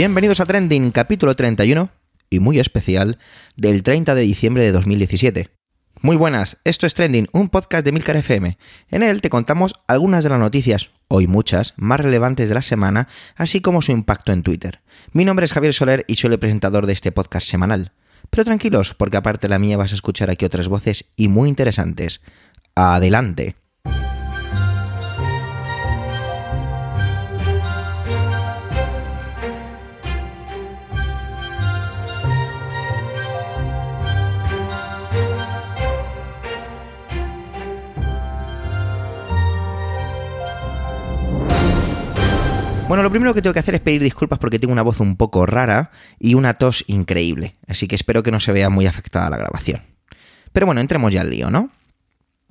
Bienvenidos a Trending, capítulo 31 y muy especial del 30 de diciembre de 2017. Muy buenas, esto es Trending, un podcast de Milcar FM. En él te contamos algunas de las noticias, hoy muchas, más relevantes de la semana, así como su impacto en Twitter. Mi nombre es Javier Soler y soy el presentador de este podcast semanal. Pero tranquilos, porque aparte de la mía vas a escuchar aquí otras voces y muy interesantes. Adelante. Bueno, lo primero que tengo que hacer es pedir disculpas porque tengo una voz un poco rara y una tos increíble, así que espero que no se vea muy afectada la grabación. Pero bueno, entremos ya al lío, ¿no?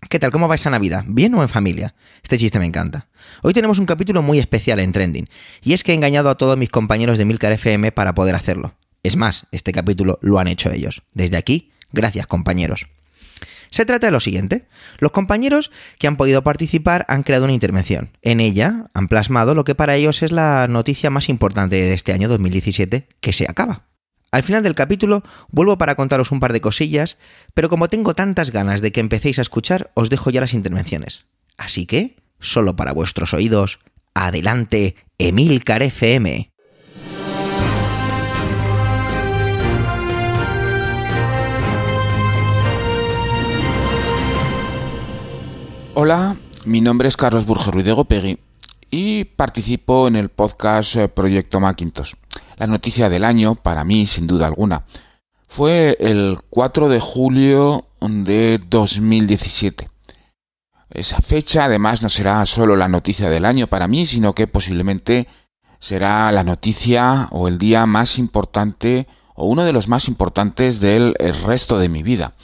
¿Qué tal? ¿Cómo va esa Navidad? ¿Bien o en familia? Este chiste me encanta. Hoy tenemos un capítulo muy especial en Trending, y es que he engañado a todos mis compañeros de Milcar FM para poder hacerlo. Es más, este capítulo lo han hecho ellos. Desde aquí, gracias compañeros. Se trata de lo siguiente. Los compañeros que han podido participar han creado una intervención. En ella han plasmado lo que para ellos es la noticia más importante de este año 2017, que se acaba. Al final del capítulo vuelvo para contaros un par de cosillas, pero como tengo tantas ganas de que empecéis a escuchar, os dejo ya las intervenciones. Así que, solo para vuestros oídos, adelante, Emilcar FM. Hola, mi nombre es Carlos Burger Ruiz de Gopegui y participo en el podcast eh, Proyecto Macintosh. La noticia del año, para mí, sin duda alguna, fue el 4 de julio de 2017. Esa fecha, además, no será solo la noticia del año para mí, sino que posiblemente será la noticia o el día más importante o uno de los más importantes del resto de mi vida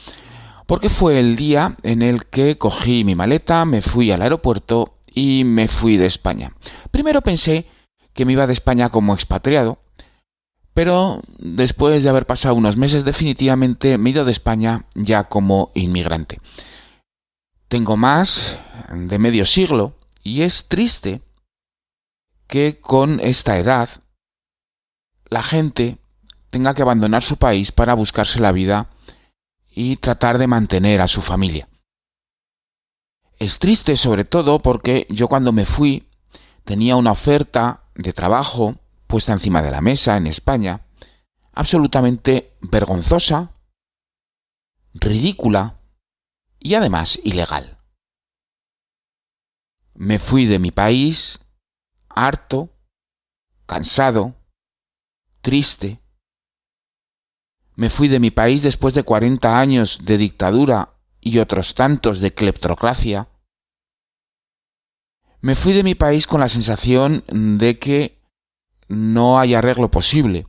porque fue el día en el que cogí mi maleta, me fui al aeropuerto y me fui de España. Primero pensé que me iba de España como expatriado, pero después de haber pasado unos meses definitivamente me he ido de España ya como inmigrante. Tengo más de medio siglo y es triste que con esta edad la gente tenga que abandonar su país para buscarse la vida y tratar de mantener a su familia. Es triste sobre todo porque yo cuando me fui tenía una oferta de trabajo puesta encima de la mesa en España, absolutamente vergonzosa, ridícula y además ilegal. Me fui de mi país harto, cansado, triste, me fui de mi país después de 40 años de dictadura y otros tantos de cleptocracia. Me fui de mi país con la sensación de que no hay arreglo posible.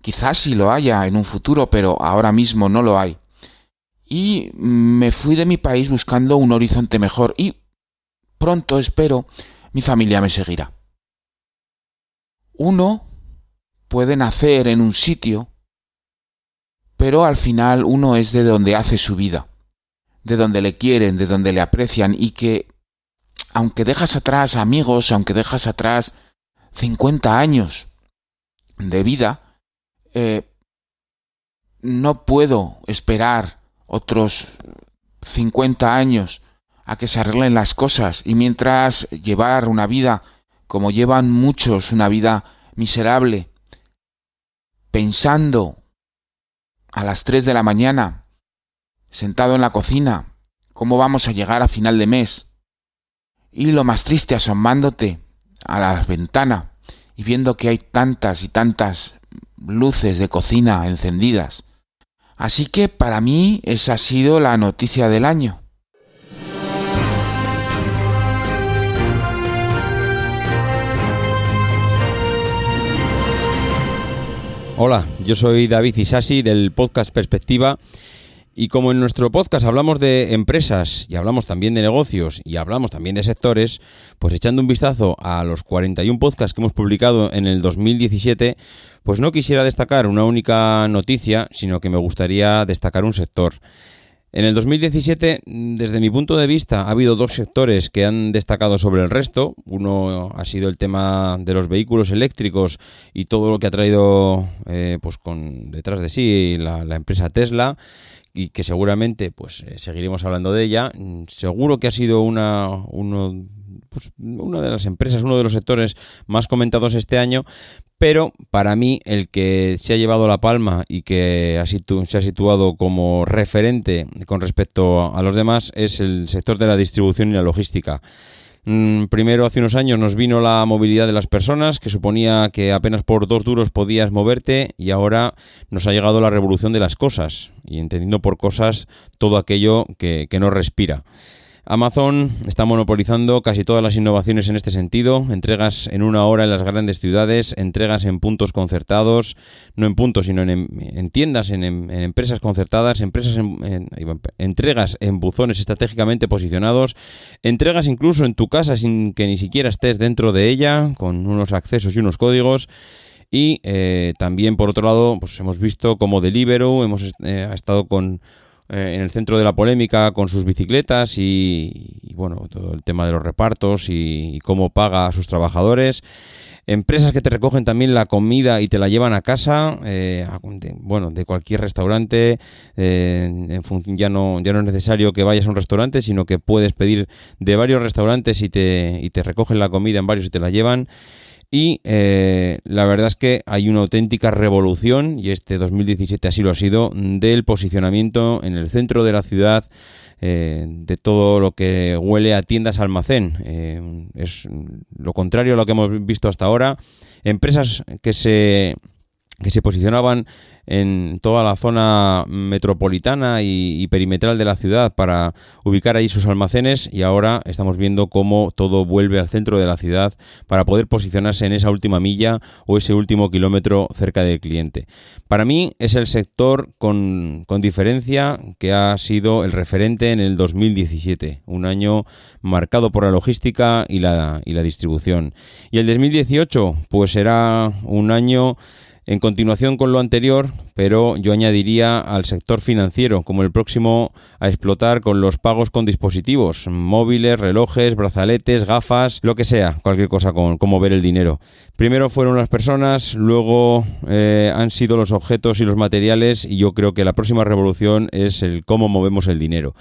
Quizás sí lo haya en un futuro, pero ahora mismo no lo hay. Y me fui de mi país buscando un horizonte mejor y pronto, espero, mi familia me seguirá. Uno puede nacer en un sitio pero al final uno es de donde hace su vida, de donde le quieren, de donde le aprecian y que, aunque dejas atrás amigos, aunque dejas atrás 50 años de vida, eh, no puedo esperar otros 50 años a que se arreglen las cosas. Y mientras llevar una vida como llevan muchos, una vida miserable, pensando a las 3 de la mañana, sentado en la cocina, ¿cómo vamos a llegar a final de mes? Y lo más triste, asomándote a la ventana y viendo que hay tantas y tantas luces de cocina encendidas. Así que para mí esa ha sido la noticia del año. Hola, yo soy David Isasi del podcast Perspectiva y como en nuestro podcast hablamos de empresas y hablamos también de negocios y hablamos también de sectores, pues echando un vistazo a los 41 podcasts que hemos publicado en el 2017, pues no quisiera destacar una única noticia, sino que me gustaría destacar un sector. En el 2017, desde mi punto de vista, ha habido dos sectores que han destacado sobre el resto. Uno ha sido el tema de los vehículos eléctricos y todo lo que ha traído pues con detrás de sí la, la empresa Tesla y que seguramente pues eh, seguiremos hablando de ella. Mm, seguro que ha sido una, uno, pues, una de las empresas, uno de los sectores más comentados este año, pero para mí el que se ha llevado la palma y que se ha situado como referente con respecto a los demás es el sector de la distribución y la logística. Mm, primero, hace unos años nos vino la movilidad de las personas, que suponía que apenas por dos duros podías moverte, y ahora nos ha llegado la revolución de las cosas, y entendiendo por cosas todo aquello que, que no respira. Amazon está monopolizando casi todas las innovaciones en este sentido, entregas en una hora en las grandes ciudades, entregas en puntos concertados, no en puntos, sino en, tiendas, en, empresas concertadas, empresas entregas en buzones estratégicamente posicionados, entregas incluso en tu casa sin que ni siquiera estés dentro de ella, con unos accesos y unos códigos. Y eh, también, por otro lado, pues hemos visto como Deliveroo, hemos eh, estado con eh, en el centro de la polémica con sus bicicletas y, bueno, todo el tema de los repartos y, cómo paga a sus trabajadores. Empresas que te recogen también la comida y te la llevan a casa, eh, bueno, de cualquier restaurante. Eh, ya, no, ya no es necesario que vayas a un restaurante, sino que puedes pedir de varios restaurantes y te, y te recogen la comida en varios y te la llevan. Y eh, la verdad es que hay una auténtica revolución, y este 2017 así lo ha sido, del posicionamiento en el centro de la ciudad eh, de todo lo que huele a tiendas almacén. Eh, es lo contrario a lo que hemos visto hasta ahora. Empresas que se, que se posicionaban en toda la zona metropolitana y, perimetral de la ciudad para ubicar ahí sus almacenes y ahora estamos viendo cómo todo vuelve al centro de la ciudad para poder posicionarse en esa última milla o ese último kilómetro cerca del cliente. Para mí es el sector con, con diferencia que ha sido el referente en el 2017, un año marcado por la logística y la, y la distribución. Y el 2018 pues será un año en continuación con lo anterior, pero yo añadiría al sector financiero como el próximo a explotar con los pagos con dispositivos, móviles, relojes, brazaletes, gafas, lo que sea, cualquier cosa con cómo ver el dinero. Primero fueron las personas, luego eh, han sido los objetos y los materiales y yo creo que la próxima revolución es el cómo movemos el dinero.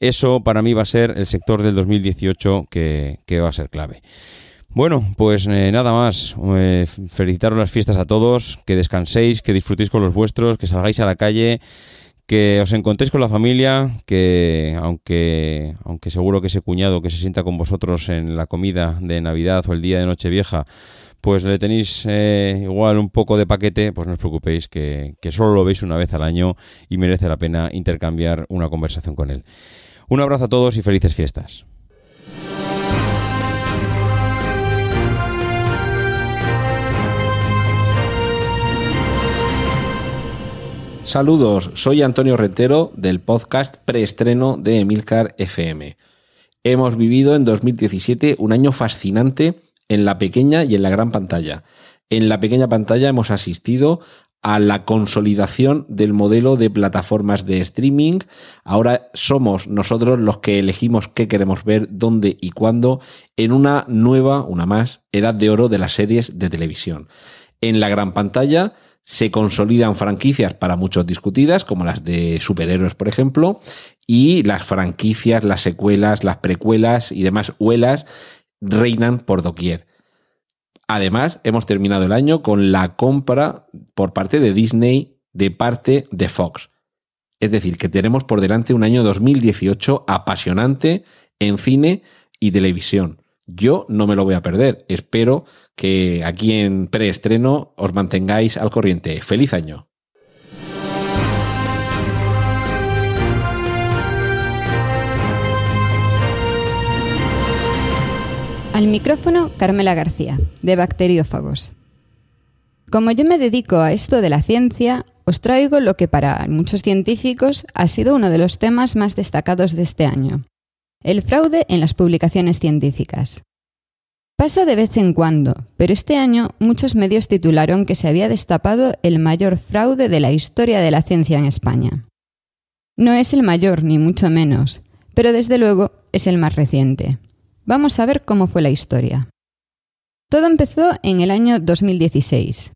Eso para mí va a ser el sector del 2018 que, que va a ser clave. Bueno, pues eh, nada más. Eh, felicitaros las fiestas a todos, que descanséis, que disfrutéis con los vuestros, que salgáis a la calle, que os encontréis con la familia, que aunque, aunque seguro que ese cuñado que se sienta con vosotros en la comida de Navidad o el día de Nochevieja, pues le tenéis eh, igual un poco de paquete, pues no os preocupéis, que, que solo lo veis una vez al año y merece la pena intercambiar una conversación con él. Un abrazo a todos y felices fiestas. Saludos, soy Antonio Rentero del podcast preestreno de Emilcar FM. Hemos vivido en 2017 un año fascinante en la pequeña y en la gran pantalla. En la pequeña pantalla hemos asistido a la consolidación del modelo de plataformas de streaming. Ahora somos nosotros los que elegimos qué queremos ver, dónde y cuándo en una nueva, una más, edad de oro de las series de televisión. En la gran pantalla se consolidan franquicias para muchos discutidas, como las de superhéroes, por ejemplo, y las franquicias, las secuelas, las precuelas y demás huelas reinan por doquier. Además, hemos terminado el año con la compra por parte de Disney de parte de Fox. Es decir, que tenemos por delante un año 2018 apasionante en cine y televisión. Yo no me lo voy a perder. Espero que aquí en preestreno os mantengáis al corriente. ¡Feliz año! Al micrófono, Carmela García, de Bacteriófagos. Como yo me dedico a esto de la ciencia, os traigo lo que para muchos científicos ha sido uno de los temas más destacados de este año, el fraude en las publicaciones científicas. Pasa de vez en cuando, pero este año muchos medios titularon que se había destapado el mayor fraude de la historia de la ciencia en España. No es el mayor, ni mucho menos, pero desde luego es el más reciente. Vamos a ver cómo fue la historia. Todo empezó en el año 2016.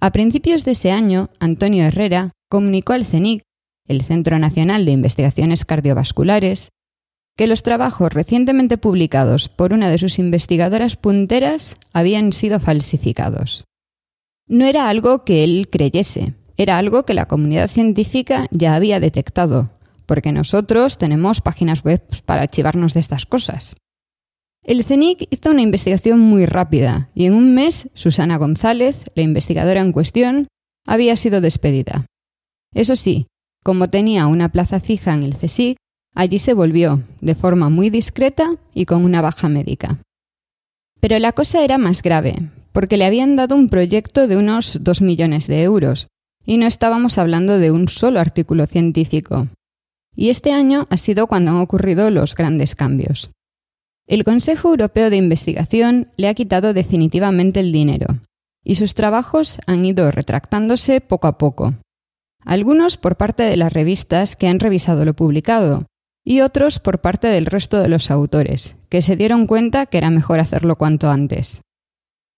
A principios de ese año, Antonio Herrera comunicó al CENIC, el Centro Nacional de Investigaciones Cardiovasculares, que los trabajos recientemente publicados por una de sus investigadoras punteras habían sido falsificados. No era algo que él creyese, era algo que la comunidad científica ya había detectado, porque nosotros tenemos páginas web para archivarnos de estas cosas. El CENIC hizo una investigación muy rápida y en un mes Susana González, la investigadora en cuestión, había sido despedida. Eso sí, como tenía una plaza fija en el CSIC, allí se volvió, de forma muy discreta y con una baja médica. Pero la cosa era más grave, porque le habían dado un proyecto de unos 2 millones de euros, y no estábamos hablando de un solo artículo científico. Y este año ha sido cuando han ocurrido los grandes cambios. El Consejo Europeo de Investigación le ha quitado definitivamente el dinero, y sus trabajos han ido retractándose poco a poco. Algunos por parte de las revistas que han revisado lo publicado, y otros por parte del resto de los autores, que se dieron cuenta que era mejor hacerlo cuanto antes.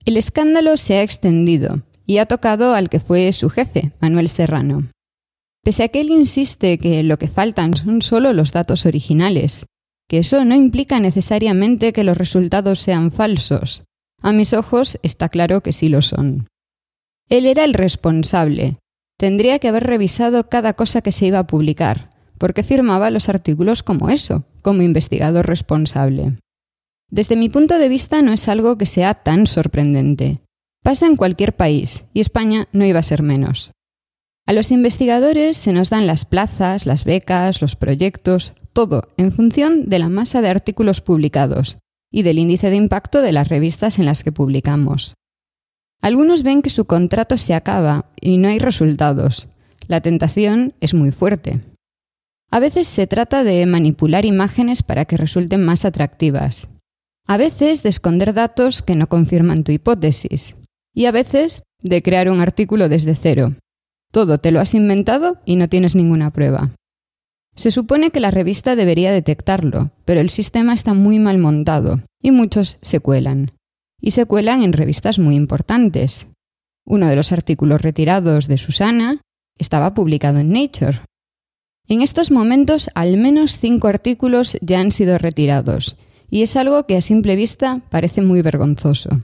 El escándalo se ha extendido y ha tocado al que fue su jefe, Manuel Serrano. Pese a que él insiste que lo que faltan son solo los datos originales, que eso no implica necesariamente que los resultados sean falsos. A mis ojos está claro que sí lo son. Él era el responsable. Tendría que haber revisado cada cosa que se iba a publicar, porque firmaba los artículos como eso, como investigador responsable. Desde mi punto de vista no es algo que sea tan sorprendente. Pasa en cualquier país, y España no iba a ser menos. A los investigadores se nos dan las plazas, las becas, los proyectos, todo en función de la masa de artículos publicados y del índice de impacto de las revistas en las que publicamos. Algunos ven que su contrato se acaba y no hay resultados. La tentación es muy fuerte. A veces se trata de manipular imágenes para que resulten más atractivas. A veces de esconder datos que no confirman tu hipótesis. Y a veces de crear un artículo desde cero, todo te lo has inventado y no tienes ninguna prueba. Se supone que la revista debería detectarlo, pero el sistema está muy mal montado y muchos se cuelan. Y se cuelan en revistas muy importantes. Uno de los artículos retirados de Susana estaba publicado en Nature. En estos momentos al menos cinco artículos ya han sido retirados, y es algo que a simple vista parece muy vergonzoso.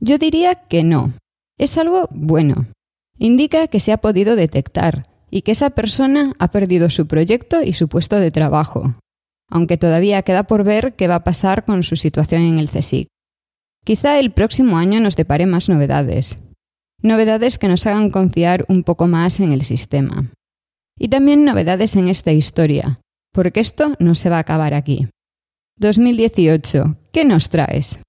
Yo diría que no. Es algo bueno, indica que se ha podido detectar y que esa persona ha perdido su proyecto y su puesto de trabajo, aunque todavía queda por ver qué va a pasar con su situación en el CSIC. Quizá el próximo año nos depare más novedades, novedades que nos hagan confiar un poco más en el sistema. Y también novedades en esta historia, porque esto no se va a acabar aquí. 2018, ¿qué nos traes?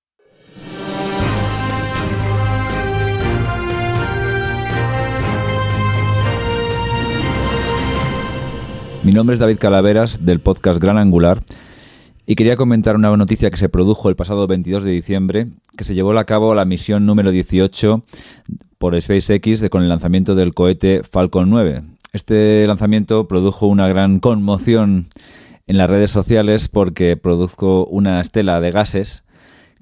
Mi nombre es David Calaveras del podcast Gran Angular y quería comentar una noticia que se produjo el pasado 22 de diciembre, que se llevó a cabo la misión número 18 por SpaceX con el lanzamiento del cohete Falcon 9. Este lanzamiento produjo una gran conmoción en las redes sociales porque produjo una estela de gases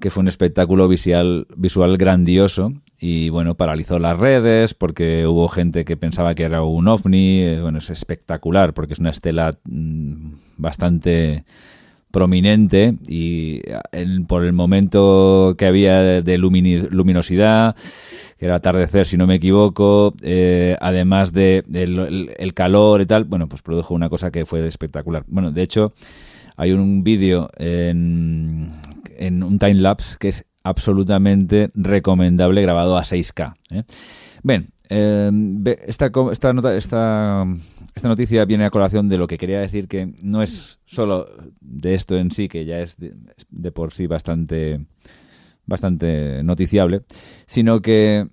que fue un espectáculo visual, visual grandioso y bueno, paralizó las redes porque hubo gente que pensaba que era un ovni, eh, bueno, es espectacular porque es una estela mm, bastante prominente y por el momento que había de, luminosidad, que era atardecer si no me equivoco, eh, además de el, calor y tal, bueno, pues produjo una cosa que fue espectacular. Bueno, de hecho, hay un vídeo en, en un time lapse que es absolutamente recomendable grabado a 6K. ¿eh? Bien, eh, esta, esta, nota, esta, esta, noticia viene a colación de lo que quería decir, que no es solo de esto en sí, que ya es de, por sí bastante, bastante noticiable, sino que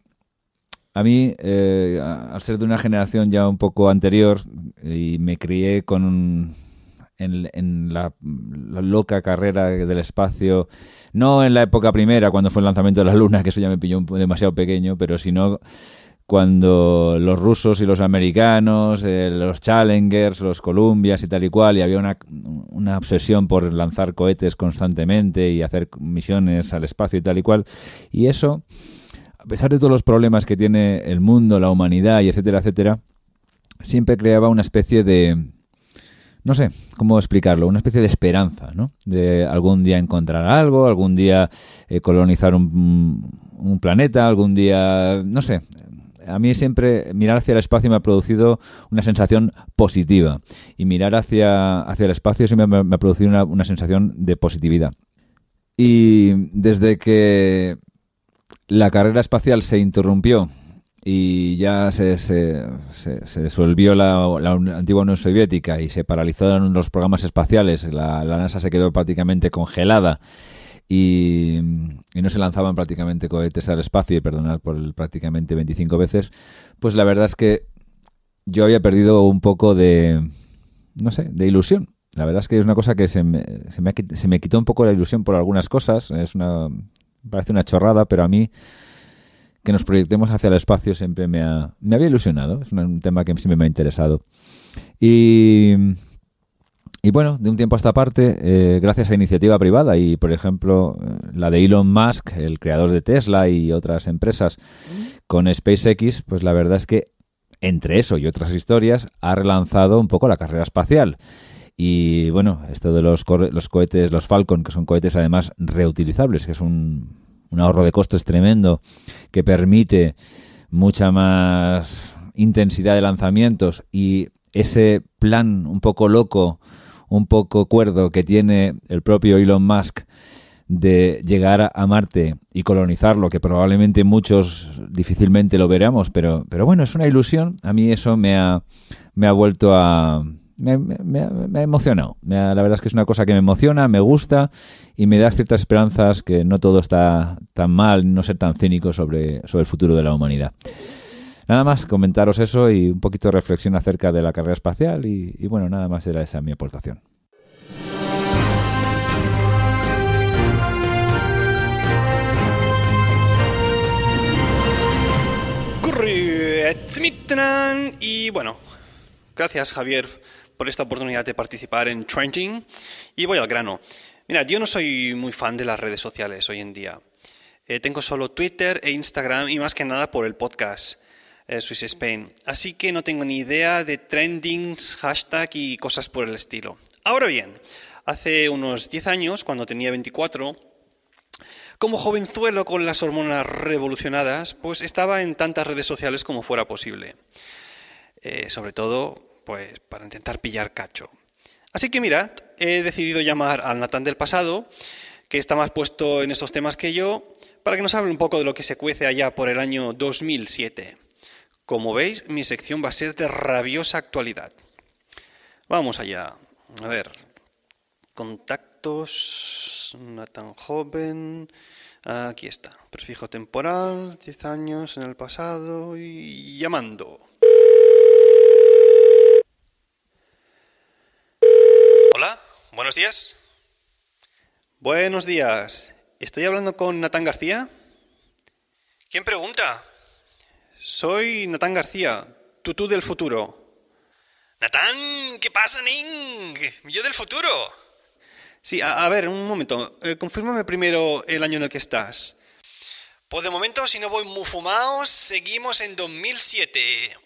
a mí, eh, al ser de una generación ya un poco anterior, y me crié con en, la, loca carrera del espacio, no en la época primera, cuando fue el lanzamiento de la Luna, que eso ya me pilló demasiado pequeño, pero sino cuando los rusos y los americanos, eh, los Challengers, los Columbias y tal y cual, y había una, una, obsesión por lanzar cohetes constantemente y hacer misiones al espacio y tal y cual. Y eso, a pesar de todos los problemas que tiene el mundo, la humanidad y etcétera, etcétera, siempre creaba una especie de, no sé cómo explicarlo, una especie de esperanza, ¿no? De algún día encontrar algo, algún día eh, colonizar un, un, planeta, algún día, no sé. A mí siempre mirar hacia el espacio me ha producido una sensación positiva y mirar hacia, hacia el espacio siempre me, ha producido una, una sensación de positividad. Y desde que la carrera espacial se interrumpió y ya se, se, se, disolvió la, la, antigua Unión Soviética y se paralizaron los programas espaciales, la, la NASA se quedó prácticamente congelada y, y, no se lanzaban prácticamente cohetes al espacio, y perdonad por el, prácticamente 25 veces, pues la verdad es que yo había perdido un poco de, no sé, de ilusión. La verdad es que es una cosa que se me, se me, se me quitó un poco la ilusión por algunas cosas, es una, parece una chorrada, pero a mí que nos proyectemos hacia el espacio siempre me, ha, me había ilusionado. Es un tema que siempre me ha interesado. Y, y bueno, de un tiempo a esta parte, eh, gracias a iniciativa privada y, por ejemplo, la de Elon Musk, el creador de Tesla y otras empresas, con SpaceX, pues la verdad es que entre eso y otras historias ha relanzado un poco la carrera espacial. Y bueno, esto de los, los cohetes, los Falcon, que son cohetes además reutilizables, que es un, un ahorro de costes tremendo que permite mucha más intensidad de lanzamientos y ese plan un poco loco, un poco cuerdo que tiene el propio Elon Musk de llegar a Marte y colonizarlo, que probablemente muchos difícilmente lo veremos, pero, pero bueno, es una ilusión. A mí eso me ha, me ha vuelto a, me, me, me, ha emocionado. la verdad es que es una cosa que me emociona, me gusta y me da ciertas esperanzas que no todo está tan mal, no ser tan cínico sobre, sobre el futuro de la humanidad. Nada más, comentaros eso y un poquito de reflexión acerca de la carrera espacial y, bueno, nada más era esa mi aportación. Y bueno, gracias Javier por esta oportunidad de participar en Trending y voy al grano. Mira, yo no soy muy fan de las redes sociales hoy en día. Eh, tengo solo Twitter e Instagram y más que nada por el podcast eh, Swiss Spain. Así que no tengo ni idea de trendings, hashtag y cosas por el estilo. Ahora bien, hace unos 10 años, cuando tenía 24, como jovenzuelo con las hormonas revolucionadas, pues estaba en tantas redes sociales como fuera posible. Eh, sobre todo pues para intentar pillar cacho. Así que mira, he decidido llamar al Natán del pasado, que está más puesto en estos temas que yo, para que nos hable un poco de lo que se cuece allá por el año 2007. Como veis, mi sección va a ser de rabiosa actualidad. Vamos allá. A ver. Contactos. Natán joven. Aquí está. Prefijo temporal. 10 años en el pasado. Y llamando. Buenos días. Buenos días. ¿Estoy hablando con Natán García? ¿Quién pregunta? Soy Natán García, tutú del futuro. Natán, ¿qué pasa, Ning? Yo del futuro. Sí, a, a ver, un momento. Eh, confírmame primero el año en el que estás. Pues de momento, si no voy muy fumados, seguimos en 2007.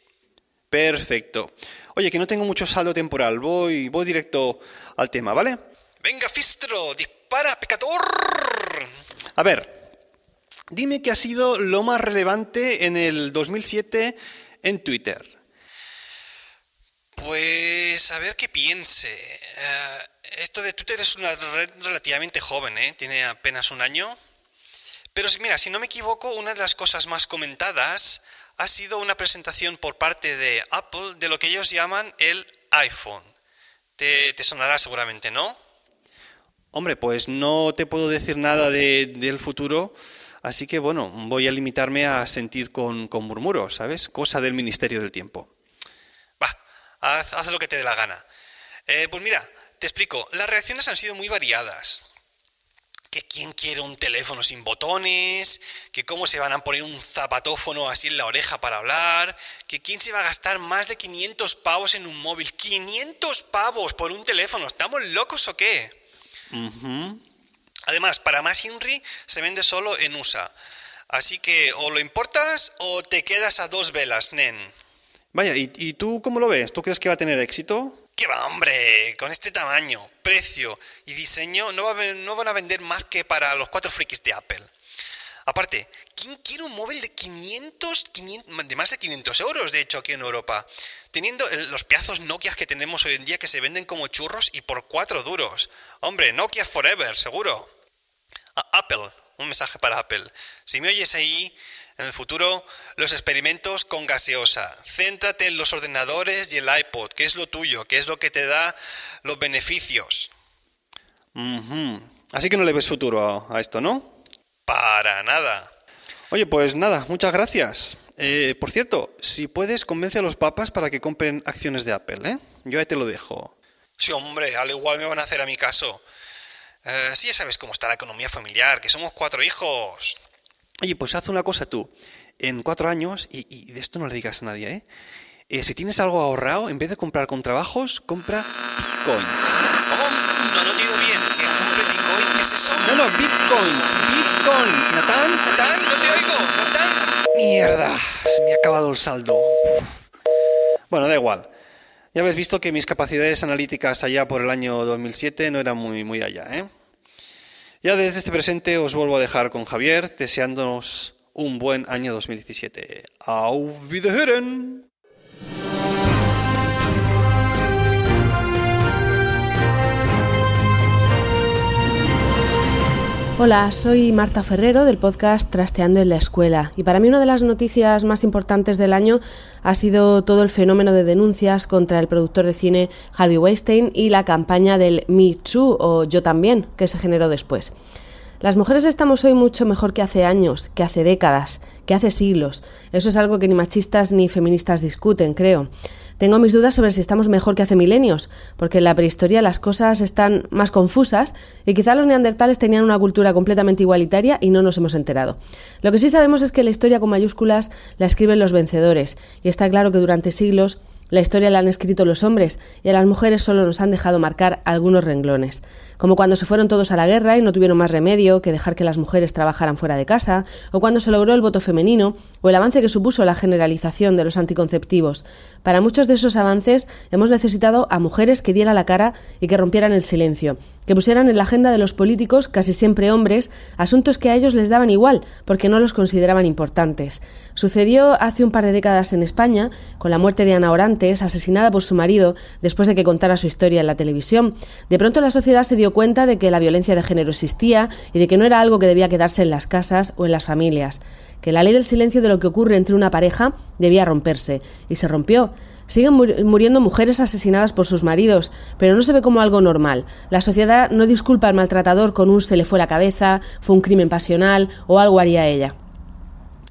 Perfecto. Oye, que no tengo mucho saldo temporal, voy, voy directo al tema, ¿vale? Venga, Fistro, dispara, pecador. A ver, dime qué ha sido lo más relevante en el 2007 en Twitter. Pues a ver qué piense. Uh, esto de Twitter es una red relativamente joven, ¿eh? tiene apenas un año. Pero mira, si no me equivoco, una de las cosas más comentadas ha sido una presentación por parte de Apple de lo que ellos llaman el iPhone. Te, te sonará seguramente, ¿no? Hombre, pues no te puedo decir nada de, del futuro, así que bueno, voy a limitarme a sentir con, con murmuros, ¿sabes? Cosa del Ministerio del Tiempo. Va, haz, haz lo que te dé la gana. Eh, pues mira, te explico, las reacciones han sido muy variadas. Que ¿quién quiere un teléfono sin botones? ¿Que cómo se van a poner un zapatófono así en la oreja para hablar? ¿Que quién se va a gastar más de 500 pavos en un móvil? ¡500 pavos por un teléfono! ¿Estamos locos o qué? Además, para más Inri se vende solo en USA. Así que o lo importas o te quedas a dos velas, nen. Vaya, ¿y, ¿y, tú cómo lo ves? ¿Tú crees que va a tener éxito? ¿Qué va, hombre? Con este tamaño, precio y diseño no, va a, no van a vender más que para los cuatro frikis de Apple. Aparte, ¿quién quiere un móvil de 500, 500, de más de 500 euros, de hecho, aquí en Europa? Teniendo los pedazos Nokia que tenemos hoy en día que se venden como churros y por cuatro duros. Hombre, Nokia Forever, seguro. A Apple, un mensaje para Apple. Si me oyes ahí, en el futuro, los experimentos con gaseosa. Céntrate en los ordenadores y el iPod, que es lo tuyo, que es lo que te da los beneficios. Así que no le ves futuro a, a, esto, ¿no? Para nada. Oye, pues nada, muchas gracias. Eh, por cierto, si puedes, convence a los papas para que compren acciones de Apple, ¿eh? Yo ahí te lo dejo. Sí, hombre, al igual me van a hacer a mi caso. Eh, sí, ya sabes cómo está la economía familiar, que somos cuatro hijos. Oye, pues haz una cosa tú. En cuatro años, y, y de esto no le digas a nadie, ¿eh? ¿eh? Si tienes algo ahorrado, en vez de comprar con trabajos, compra bitcoins. ¿Cómo? No, te he oído bien. ¿Que compre bitcoin? ¿Qué es eso? No, no, bitcoins. Bitcoins. ¿Natán? ¿Natán? No te oigo. ¿Natán? Mierda. Se me ha acabado el saldo. Bueno, da igual. Ya habéis visto que mis capacidades analíticas allá por el año 2007 no eran muy, muy allá, ¿eh? Ya desde este presente os vuelvo a dejar con Javier, deseándonos un buen año 2017. Auf Wiederhören! Hola, soy Marta Ferrero del podcast Trasteando en la Escuela y para mí una de las noticias más importantes del año ha sido todo el fenómeno de denuncias contra el productor de cine Harvey Weinstein y la campaña del Me Too o Yo también que se generó después. Las mujeres estamos hoy mucho mejor que hace años, que hace décadas, que hace siglos. Eso es algo que ni machistas ni feministas discuten, creo. Tengo mis dudas sobre si estamos mejor que hace milenios, porque en la prehistoria las cosas están más confusas y quizá los neandertales tenían una cultura completamente igualitaria y no nos hemos enterado. Lo que sí sabemos es que la historia con mayúsculas la escriben los vencedores, y está claro que durante siglos la historia la han escrito los hombres y a las mujeres solo nos han dejado marcar algunos renglones, como cuando se fueron todos a la guerra y no tuvieron más remedio que dejar que las mujeres trabajaran fuera de casa, o cuando se logró el voto femenino, o el avance que supuso la generalización de los anticonceptivos. Para muchos de esos avances hemos necesitado a mujeres que dieran la cara y que rompieran el silencio, que pusieran en la agenda de los políticos, casi siempre hombres, asuntos que a ellos les daban igual, porque no los consideraban importantes. Sucedió hace un par de décadas en España, con la muerte de Ana Orantes, asesinada por su marido después de que contara su historia en la televisión. De pronto la sociedad se dio cuenta de que la violencia de género existía y de que no era algo que debía quedarse en las casas o en las familias, que la ley del silencio de lo que ocurre entre una pareja debía romperse, y se rompió. Siguen muriendo mujeres asesinadas por sus maridos, pero no se ve como algo normal. La sociedad no disculpa al maltratador con un se le fue la cabeza, fue un crimen pasional o algo haría ella.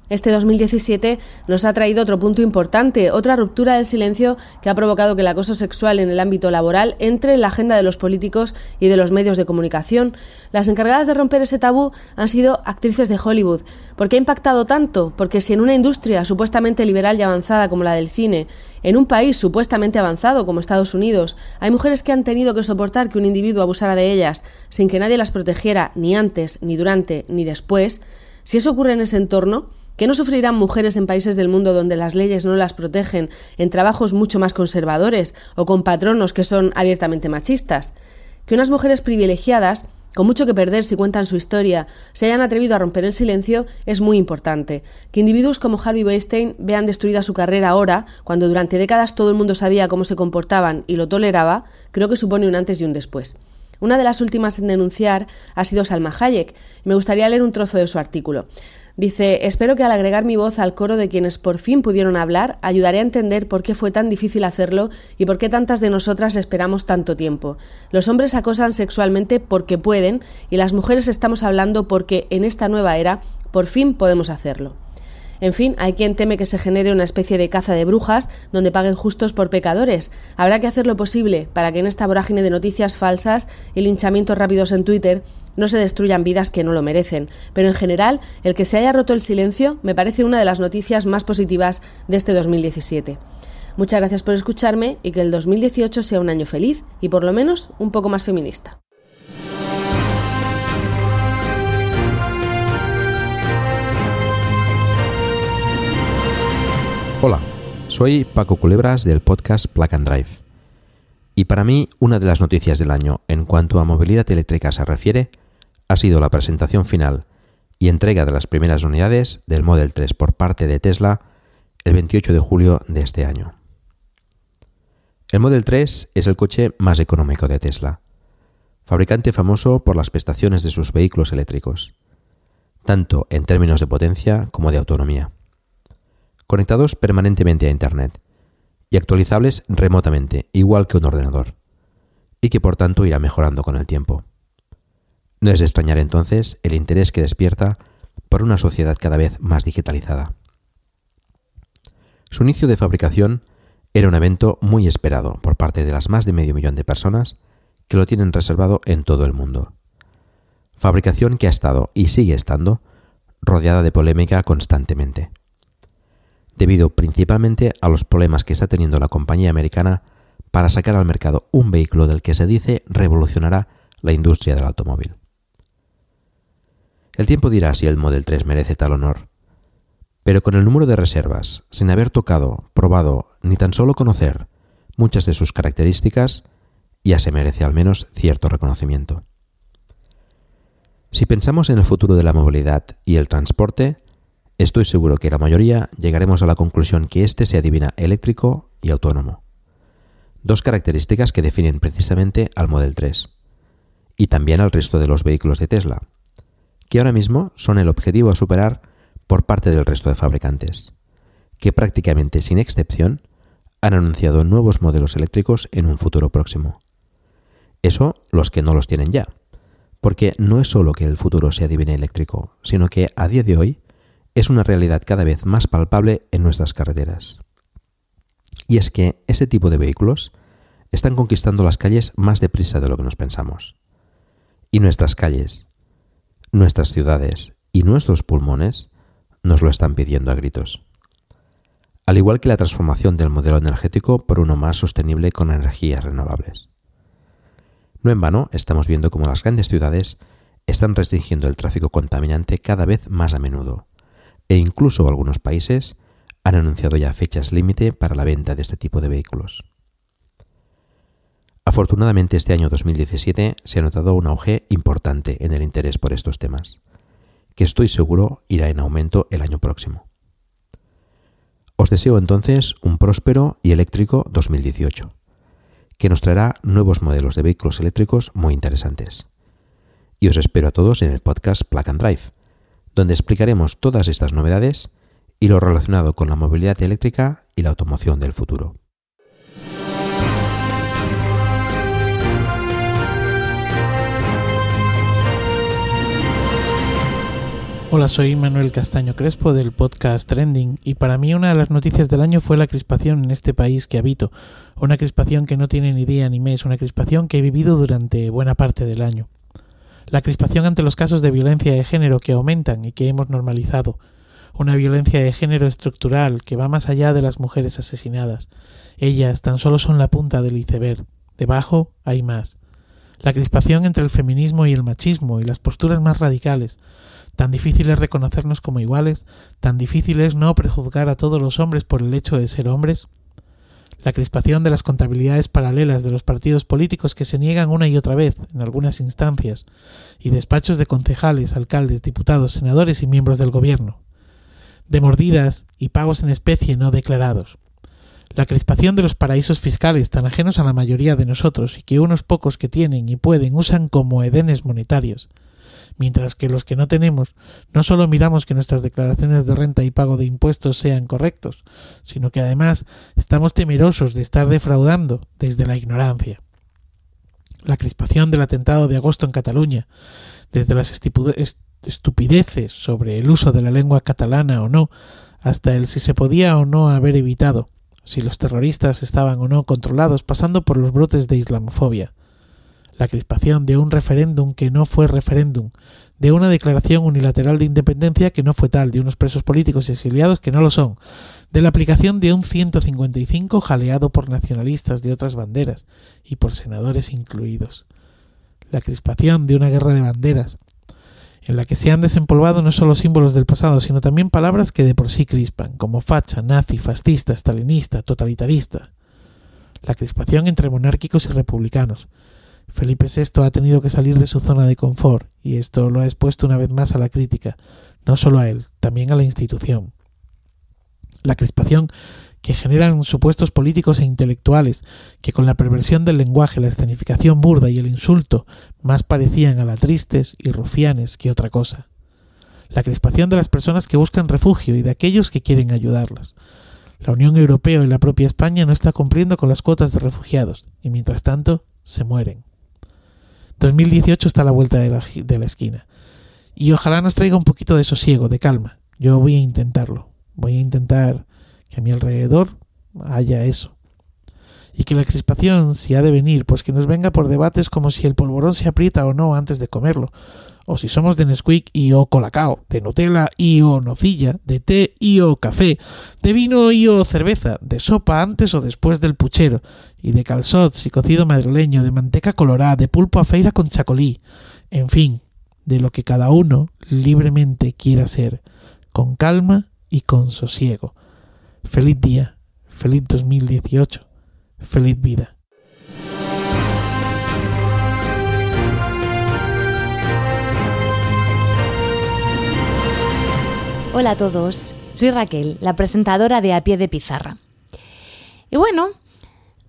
Este 2017 nos ha traído otro punto importante, otra ruptura del silencio que ha provocado que el acoso sexual en el ámbito laboral entre en la agenda de los políticos y de los medios de comunicación. Las encargadas de romper ese tabú han sido actrices de Hollywood. ¿Por qué ha impactado tanto? Porque si en una industria supuestamente liberal y avanzada como la del cine, en un país supuestamente avanzado como Estados Unidos, hay mujeres que han tenido que soportar que un individuo abusara de ellas sin que nadie las protegiera ni antes, ni durante, ni después, si eso ocurre en ese entorno, ¿Qué no sufrirán mujeres en países del mundo donde las leyes no las protegen, en trabajos mucho más conservadores o con patronos que son abiertamente machistas? Que unas mujeres privilegiadas, con mucho que perder si cuentan su historia, se hayan atrevido a romper el silencio es muy importante. Que individuos como Harvey Weinstein vean destruida su carrera ahora, cuando durante décadas todo el mundo sabía cómo se comportaban y lo toleraba, creo que supone un antes y un después. Una de las últimas en denunciar ha sido Salma Hayek. Me gustaría leer un trozo de su artículo. Dice, espero que al agregar mi voz al coro de quienes por fin pudieron hablar, ayudaré a entender por qué fue tan difícil hacerlo y por qué tantas de nosotras esperamos tanto tiempo. Los hombres acosan sexualmente porque pueden y las mujeres estamos hablando porque en esta nueva era por fin podemos hacerlo. En fin, hay quien teme que se genere una especie de caza de brujas donde paguen justos por pecadores. Habrá que hacer lo posible para que en esta vorágine de noticias falsas y linchamientos rápidos en Twitter no se destruyan vidas que no lo merecen. Pero en general, el que se haya roto el silencio me parece una de las noticias más positivas de este 2017. Muchas gracias por escucharme y que el 2018 sea un año feliz y por lo menos un poco más feminista. Hola, soy Paco Culebras del podcast Plug and Drive. Y para mí, una de las noticias del año en cuanto a movilidad eléctrica se refiere ha sido la presentación final y entrega de las primeras unidades del Model 3 por parte de Tesla el 28 de julio de este año. El Model 3 es el coche más económico de Tesla, fabricante famoso por las prestaciones de sus vehículos eléctricos, tanto en términos de potencia como de autonomía conectados permanentemente a Internet y actualizables remotamente, igual que un ordenador, y que por tanto irá mejorando con el tiempo. No es de extrañar entonces el interés que despierta por una sociedad cada vez más digitalizada. Su inicio de fabricación era un evento muy esperado por parte de las más de medio millón de personas que lo tienen reservado en todo el mundo. Fabricación que ha estado y sigue estando rodeada de polémica constantemente debido principalmente a los problemas que está teniendo la compañía americana para sacar al mercado un vehículo del que se dice revolucionará la industria del automóvil. El tiempo dirá si el Model 3 merece tal honor, pero con el número de reservas, sin haber tocado, probado ni tan solo conocer muchas de sus características, ya se merece al menos cierto reconocimiento. Si pensamos en el futuro de la movilidad y el transporte, Estoy seguro que la mayoría llegaremos a la conclusión que éste se adivina eléctrico y autónomo. Dos características que definen precisamente al Model 3 y también al resto de los vehículos de Tesla, que ahora mismo son el objetivo a superar por parte del resto de fabricantes, que prácticamente sin excepción han anunciado nuevos modelos eléctricos en un futuro próximo. Eso los que no los tienen ya, porque no es solo que el futuro se adivine eléctrico, sino que a día de hoy es una realidad cada vez más palpable en nuestras carreteras. Y es que ese tipo de vehículos están conquistando las calles más deprisa de lo que nos pensamos. Y nuestras calles, nuestras ciudades y nuestros pulmones nos lo están pidiendo a gritos. Al igual que la transformación del modelo energético por uno más sostenible con energías renovables. No en vano estamos viendo cómo las grandes ciudades están restringiendo el tráfico contaminante cada vez más a menudo, e incluso algunos países han anunciado ya fechas límite para la venta de este tipo de vehículos. Afortunadamente este año 2017 se ha notado un auge importante en el interés por estos temas, que estoy seguro irá en aumento el año próximo. Os deseo entonces un próspero y eléctrico 2018, que nos traerá nuevos modelos de vehículos eléctricos muy interesantes. Y os espero a todos en el podcast Plug and Drive, donde explicaremos todas estas novedades y lo relacionado con la movilidad eléctrica y la automoción del futuro. Hola, soy Manuel Castaño Crespo del podcast Trending y para mí una de las noticias del año fue la crispación en este país que habito, una crispación que no tiene ni día ni mes, una crispación que he vivido durante buena parte del año la crispación ante los casos de violencia de género que aumentan y que hemos normalizado, una violencia de género estructural que va más allá de las mujeres asesinadas. Ellas tan solo son la punta del iceberg. Debajo hay más. La crispación entre el feminismo y el machismo y las posturas más radicales. Tan difícil es reconocernos como iguales, tan difícil es no prejuzgar a todos los hombres por el hecho de ser hombres. La crispación de las contabilidades paralelas de los partidos políticos que se niegan una y otra vez, en algunas instancias, y despachos de concejales, alcaldes, diputados, senadores y miembros del gobierno, de mordidas y pagos en especie no declarados, la crispación de los paraísos fiscales tan ajenos a la mayoría de nosotros y que unos pocos que tienen y pueden usan como edenes monetarios, mientras que los que no tenemos no solo miramos que nuestras declaraciones de renta y pago de impuestos sean correctos, sino que además estamos temerosos de estar defraudando desde la ignorancia. La crispación del atentado de agosto en Cataluña, desde las estupideces sobre el uso de la lengua catalana o no, hasta el si se podía o no haber evitado, si los terroristas estaban o no controlados, pasando por los brotes de islamofobia. La crispación de un referéndum que no fue referéndum, de una declaración unilateral de independencia que no fue tal, de unos presos políticos y exiliados que no lo son, de la aplicación de un 155 jaleado por nacionalistas de otras banderas y por senadores incluidos. La crispación de una guerra de banderas, en la que se han desempolvado no solo símbolos del pasado, sino también palabras que de por sí crispan, como facha, nazi, fascista, stalinista, totalitarista. La crispación entre monárquicos y republicanos. Felipe VI ha tenido que salir de su zona de confort, y esto lo ha expuesto una vez más a la crítica, no solo a él, también a la institución. La crispación que generan supuestos políticos e intelectuales que con la perversión del lenguaje, la escenificación burda y el insulto más parecían a la tristes y rufianes que otra cosa. La crispación de las personas que buscan refugio y de aquellos que quieren ayudarlas. La Unión Europea y la propia España no está cumpliendo con las cuotas de refugiados y mientras tanto se mueren. 2018 está a la vuelta de la, esquina y ojalá nos traiga un poquito de sosiego, de calma. Yo voy a intentarlo. Voy a intentar que a mi alrededor haya eso. Y que la crispación, si ha de venir, pues que nos venga por debates como si el polvorón se aprieta o no antes de comerlo, o si somos de Nesquik y o colacao, de Nutella y o nocilla, de té y o café, de vino y o cerveza, de sopa antes o después del puchero, y de calzots y cocido madrileño, de manteca colorada, de pulpo a feira con chacolí, en fin, de lo que cada uno libremente quiera ser, con calma y con sosiego. Feliz día, feliz 2018, feliz vida. Hola a todos, soy Raquel, la presentadora de A Pie de Pizarra. Y bueno,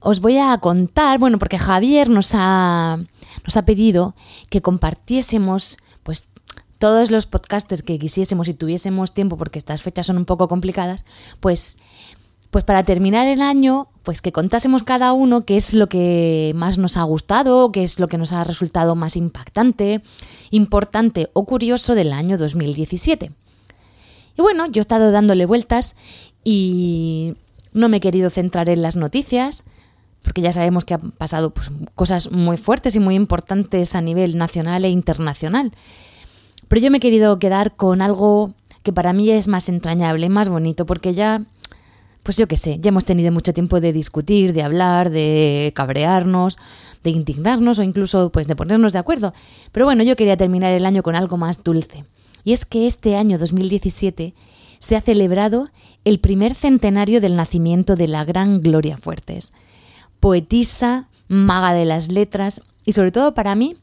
os voy a contar, bueno, porque Javier nos ha, nos ha pedido que compartiésemos pues todos los podcasters que quisiésemos y tuviésemos tiempo, porque estas fechas son un poco complicadas, pues, pues para terminar el año, pues que contásemos cada uno qué es lo que más nos ha gustado, qué es lo que nos ha resultado más impactante, importante o curioso del año 2017. Y bueno, yo he estado dándole vueltas y no me he querido centrar en las noticias, porque ya sabemos que han pasado pues, cosas muy fuertes y muy importantes a nivel nacional e internacional. Pero yo me he querido quedar con algo que para mí es más entrañable, más bonito, porque ya, pues yo qué sé, ya hemos tenido mucho tiempo de discutir, de hablar, de cabrearnos, de indignarnos o incluso pues de ponernos de acuerdo. Pero bueno, yo quería terminar el año con algo más dulce. Y es que este año 2017 se ha celebrado el primer centenario del nacimiento de la gran Gloria Fuertes, poetisa, maga de las letras y sobre todo para mí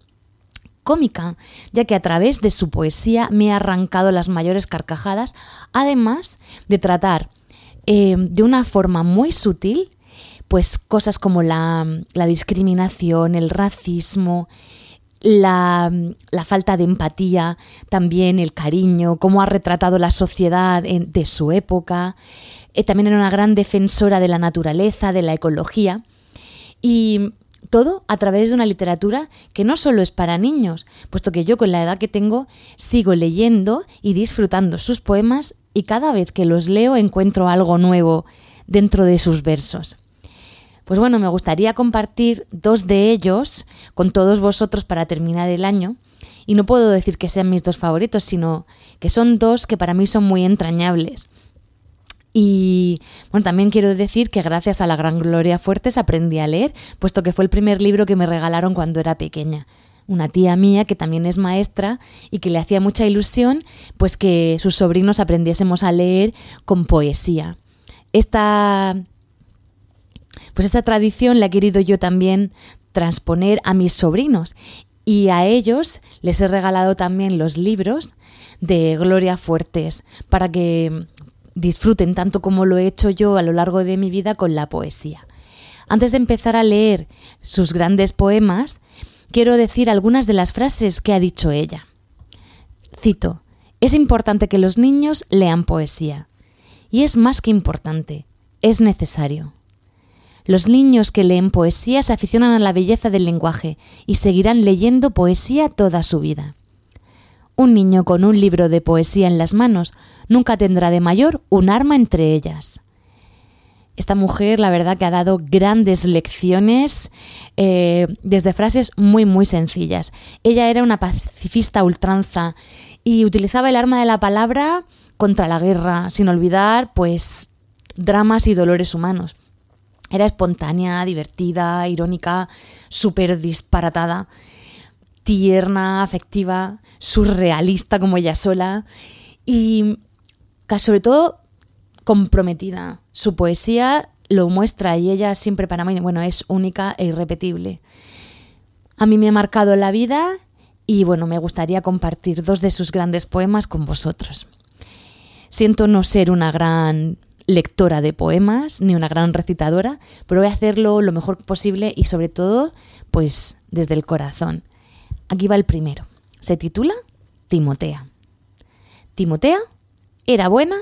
cómica, ya que a través de su poesía me ha arrancado las mayores carcajadas, además de tratar eh, de una forma muy sutil pues cosas como la, la discriminación, el racismo, la, falta de empatía, también el cariño, cómo ha retratado la sociedad de su época. Eh, también era una gran defensora de la naturaleza, de la ecología. Y todo a través de una literatura que no solo es para niños, puesto que yo con la edad que tengo sigo leyendo y disfrutando sus poemas y cada vez que los leo encuentro algo nuevo dentro de sus versos. Pues bueno, me gustaría compartir dos de ellos con todos vosotros para terminar el año. Y no puedo decir que sean mis dos favoritos, sino que son dos que para mí son muy entrañables. Y bueno, también quiero decir que gracias a la gran Gloria Fuertes aprendí a leer, puesto que fue el primer libro que me regalaron cuando era pequeña. Una tía mía que también es maestra y que le hacía mucha ilusión pues que sus sobrinos aprendiésemos a leer con poesía. Esta pues esta tradición la he querido yo también transponer a mis sobrinos y a ellos les he regalado también los libros de Gloria Fuertes para que disfruten tanto como lo he hecho yo a lo largo de mi vida con la poesía. Antes de empezar a leer sus grandes poemas, quiero decir algunas de las frases que ha dicho ella. Cito, es importante que los niños lean poesía. Y es más que importante, es necesario. Los niños que leen poesía se aficionan a la belleza del lenguaje y seguirán leyendo poesía toda su vida. Un niño con un libro de poesía en las manos nunca tendrá de mayor un arma entre ellas. Esta mujer, la verdad, que ha dado grandes lecciones eh, desde frases muy, muy sencillas. Ella era una pacifista ultranza y utilizaba el arma de la palabra contra la guerra, sin olvidar, pues, dramas y dolores humanos. Era espontánea, divertida, irónica, súper disparatada, tierna, afectiva, surrealista como ella sola y sobre todo comprometida. Su poesía lo muestra y ella siempre para mí, bueno, es única e irrepetible. A mí me ha marcado la vida y bueno, me gustaría compartir dos de sus grandes poemas con vosotros. Siento no ser una gran lectora de poemas ni una gran recitadora, pero voy a hacerlo lo mejor posible y sobre todo, pues desde el corazón. Aquí va el primero. Se titula Timotea. Timotea era buena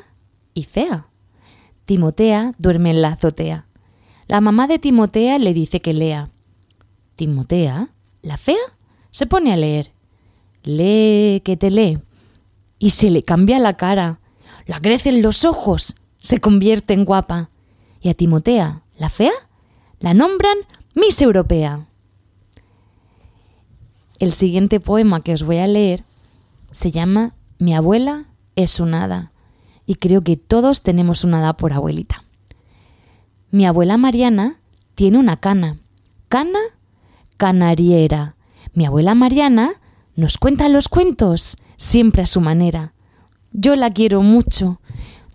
y fea. Timotea duerme en la azotea. La mamá de Timotea le dice que lea. Timotea, la fea, se pone a leer. Lee que te lee. Y se le cambia la cara. La crecen los ojos. Se convierte en guapa. Y a Timotea, la fea, la nombran Miss Europea. El siguiente poema que os voy a leer se llama Mi abuela es un hada y creo que todos tenemos una hada por abuelita. Mi abuela Mariana tiene una cana. Cana canariera. Mi abuela Mariana nos cuenta los cuentos, siempre a su manera. Yo la quiero mucho.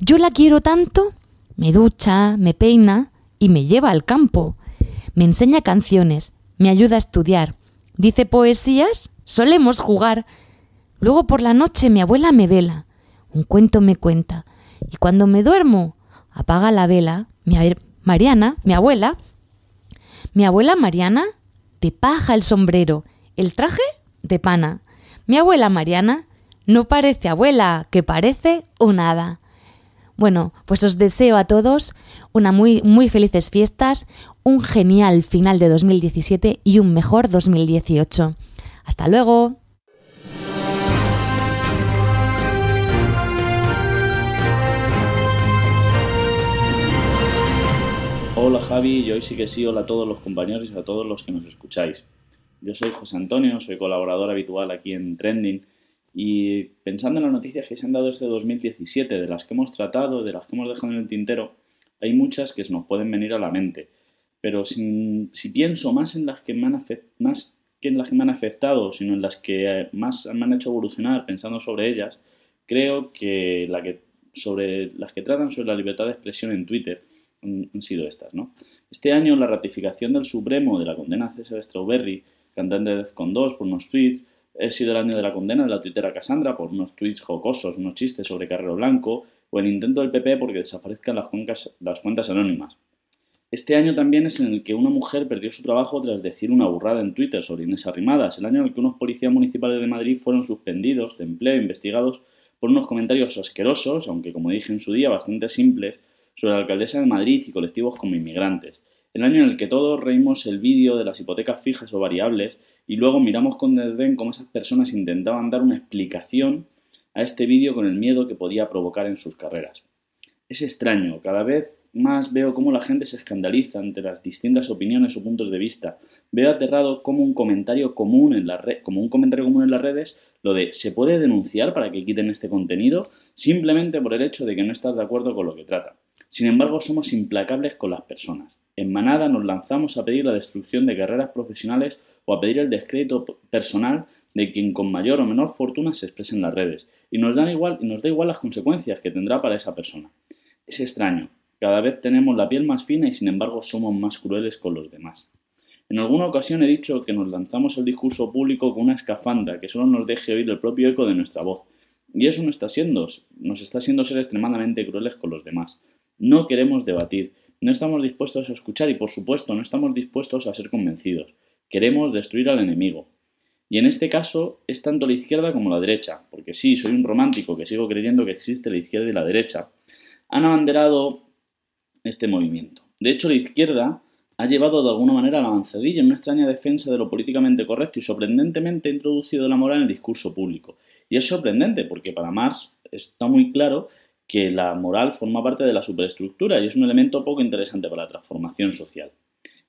Yo la quiero tanto. Me ducha, me peina y me lleva al campo. Me enseña canciones, me ayuda a estudiar. Dice poesías, solemos jugar. Luego por la noche mi abuela me vela un cuento me cuenta. Y cuando me duermo, apaga la vela, mi Mariana, mi abuela, mi abuela Mariana, de paja el sombrero, el traje de pana. Mi abuela Mariana no parece abuela, que parece un hada. Bueno, pues os deseo a todos una muy, muy felices fiestas, un genial final de 2017 y un mejor 2018. Hasta luego. Hola Javi y hoy sí que sí, hola a todos los compañeros y a todos los que nos escucháis. Yo soy José Antonio, soy colaborador habitual aquí en Trending y pensando en las noticias que se han dado este 2017, de las que hemos tratado, de las que hemos dejado en el tintero, hay muchas que nos pueden venir a la mente. Pero si, pienso más en las que más que en las que me han afectado, sino en las que eh, más me han hecho evolucionar pensando sobre ellas, creo que sobre las que tratan sobre la libertad de expresión en Twitter han sido estas, ¿no? Este año la ratificación del Supremo de la condena a César Strawberry, cantante de Defcon 2, por unos tweets, ha sido el año de la condena de la tuitera Cassandra por unos tweets jocosos, unos chistes sobre Carrero Blanco, o el intento del PP porque desaparezcan las, las cuentas anónimas. Este año también es en el que una mujer perdió su trabajo tras decir una burrada en Twitter sobre Inés Arrimadas, el año en el que unos policías municipales de Madrid fueron suspendidos de empleo e investigados por unos comentarios asquerosos, aunque como dije en su día bastante simples, sobre la alcaldesa de Madrid y colectivos como inmigrantes. El año en el que todos reímos el vídeo de las hipotecas fijas o variables y luego miramos con desdén cómo esas personas intentaban dar una explicación a este vídeo con el miedo que podía provocar en sus carreras. Es extraño, cada vez más veo cómo la gente se escandaliza ante las distintas opiniones o puntos de vista. Veo aterrado como un comentario común en la como un comentario común en las redes lo de ¿se puede denunciar para que quiten este contenido? simplemente por el hecho de que no estás de acuerdo con lo que trata. Sin embargo, somos implacables con las personas. En manada nos lanzamos a pedir la destrucción de carreras profesionales o a pedir el descrédito personal de quien con mayor o menor fortuna se expresa en las redes, y nos, dan igual, y nos da igual las consecuencias que tendrá para esa persona. Es extraño, cada vez tenemos la piel más fina y sin embargo somos más crueles con los demás. En alguna ocasión he dicho que nos lanzamos el discurso público con una escafanda que solo nos deje oír el propio eco de nuestra voz. Y eso no está siendo, nos está siendo ser extremadamente crueles con los demás. No queremos debatir, no estamos dispuestos a escuchar y por supuesto no estamos dispuestos a ser convencidos. Queremos destruir al enemigo. Y en este caso es tanto la izquierda como la derecha, porque sí, soy un romántico que sigo creyendo que existe la izquierda y la derecha, han abanderado este movimiento. De hecho, la izquierda ha llevado de alguna manera la avanzadilla en una extraña defensa de lo políticamente correcto y sorprendentemente ha introducido la moral en el discurso público. Y es sorprendente porque para Marx está muy claro que la moral forma parte de la superestructura y es un elemento poco interesante para la transformación social.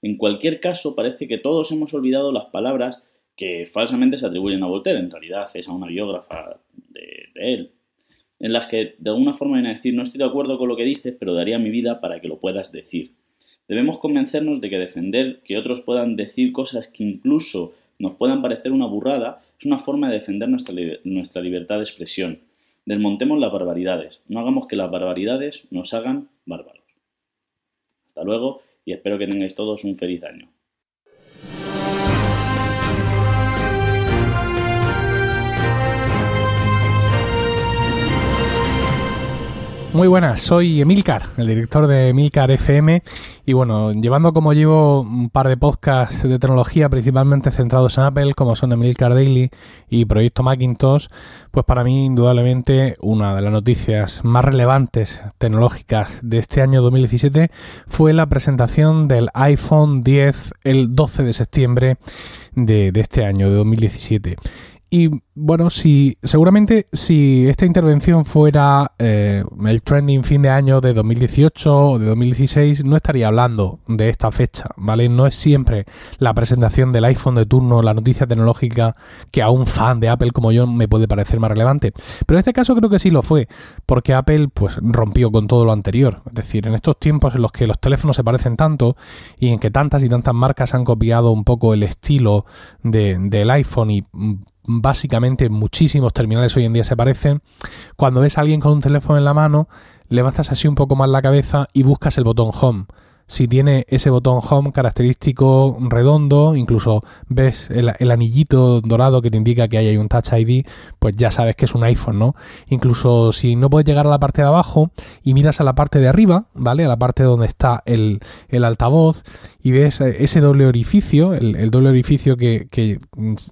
En cualquier caso, parece que todos hemos olvidado las palabras que falsamente se atribuyen a Voltaire, en realidad es a una biógrafa de, él, en las que de alguna forma viene a decir no estoy de acuerdo con lo que dices, pero daría mi vida para que lo puedas decir. Debemos convencernos de que defender que otros puedan decir cosas que incluso nos puedan parecer una burrada es una forma de defender nuestra, nuestra libertad de expresión. Desmontemos las barbaridades, no hagamos que las barbaridades nos hagan bárbaros. Hasta luego y espero que tengáis todos un feliz año. Muy buenas, soy Emilcar, el director de Emilcar FM y bueno, llevando como llevo un par de podcasts de tecnología principalmente centrados en Apple, como son Emilcar Daily y Proyecto Macintosh, pues para mí indudablemente una de las noticias más relevantes tecnológicas de este año 2017 fue la presentación del iPhone 10 el 12 de septiembre de, de este año, de 2017. Y bueno, si seguramente si esta intervención fuera eh, el trending fin de año de 2018 o de 2016, no estaría hablando de esta fecha, ¿vale? No es siempre la presentación del iPhone de turno, la noticia tecnológica que a un fan de Apple como yo me puede parecer más relevante. Pero en este caso creo que sí lo fue, porque Apple pues rompió con todo lo anterior. Es decir, en estos tiempos en los que los teléfonos se parecen tanto y en que tantas y tantas marcas han copiado un poco el estilo del iPhone y mm, básicamente muchísimos terminales hoy en día se parecen. Cuando ves a alguien con un teléfono en la mano, levantas así un poco más la cabeza y buscas el botón home si tiene ese botón home característico redondo, incluso ves el, anillito dorado que te indica que hay un Touch ID, pues ya sabes que es un iPhone, ¿no? Incluso si no puedes llegar a la parte de abajo y miras a la parte de arriba, ¿vale? A la parte donde está el, altavoz y ves ese doble orificio, el, doble orificio que, que,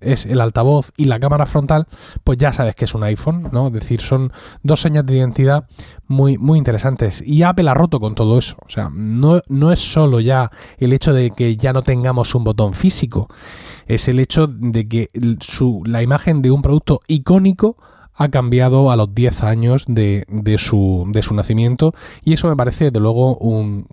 es el altavoz y la cámara frontal, pues ya sabes que es un iPhone, ¿no? Es decir, son dos señas de identidad muy, muy interesantes. Y Apple ha roto con todo eso. O sea, no, no es solo ya el hecho de que ya no tengamos un botón físico, es el hecho de que la imagen de un producto icónico ha cambiado a los 10 años de, de, su, de su nacimiento y eso me parece de luego un,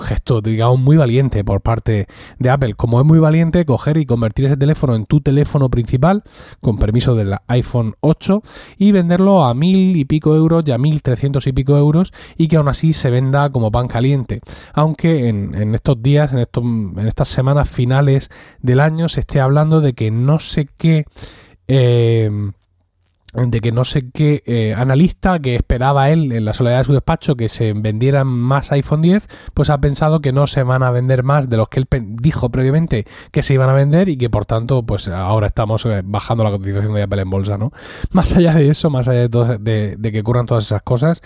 gesto digamos muy valiente por parte de Apple. Como es muy valiente coger y convertir ese teléfono en tu teléfono principal con permiso del iPhone 8 y venderlo a mil y pico euros y a mil trescientos y pico euros y que aún así se venda como pan caliente. Aunque en, en estos días en, estos, en estas semanas finales del año se esté hablando de que no sé qué eh, de que no sé qué eh, analista que esperaba él en la soledad de su despacho que se vendieran más iPhone 10, pues ha pensado que no se van a vender más de los que él dijo previamente que se iban a vender y que por tanto pues ahora estamos eh, bajando la cotización de Apple en bolsa, ¿no? Más allá de eso, más allá de, de, que ocurran todas esas cosas,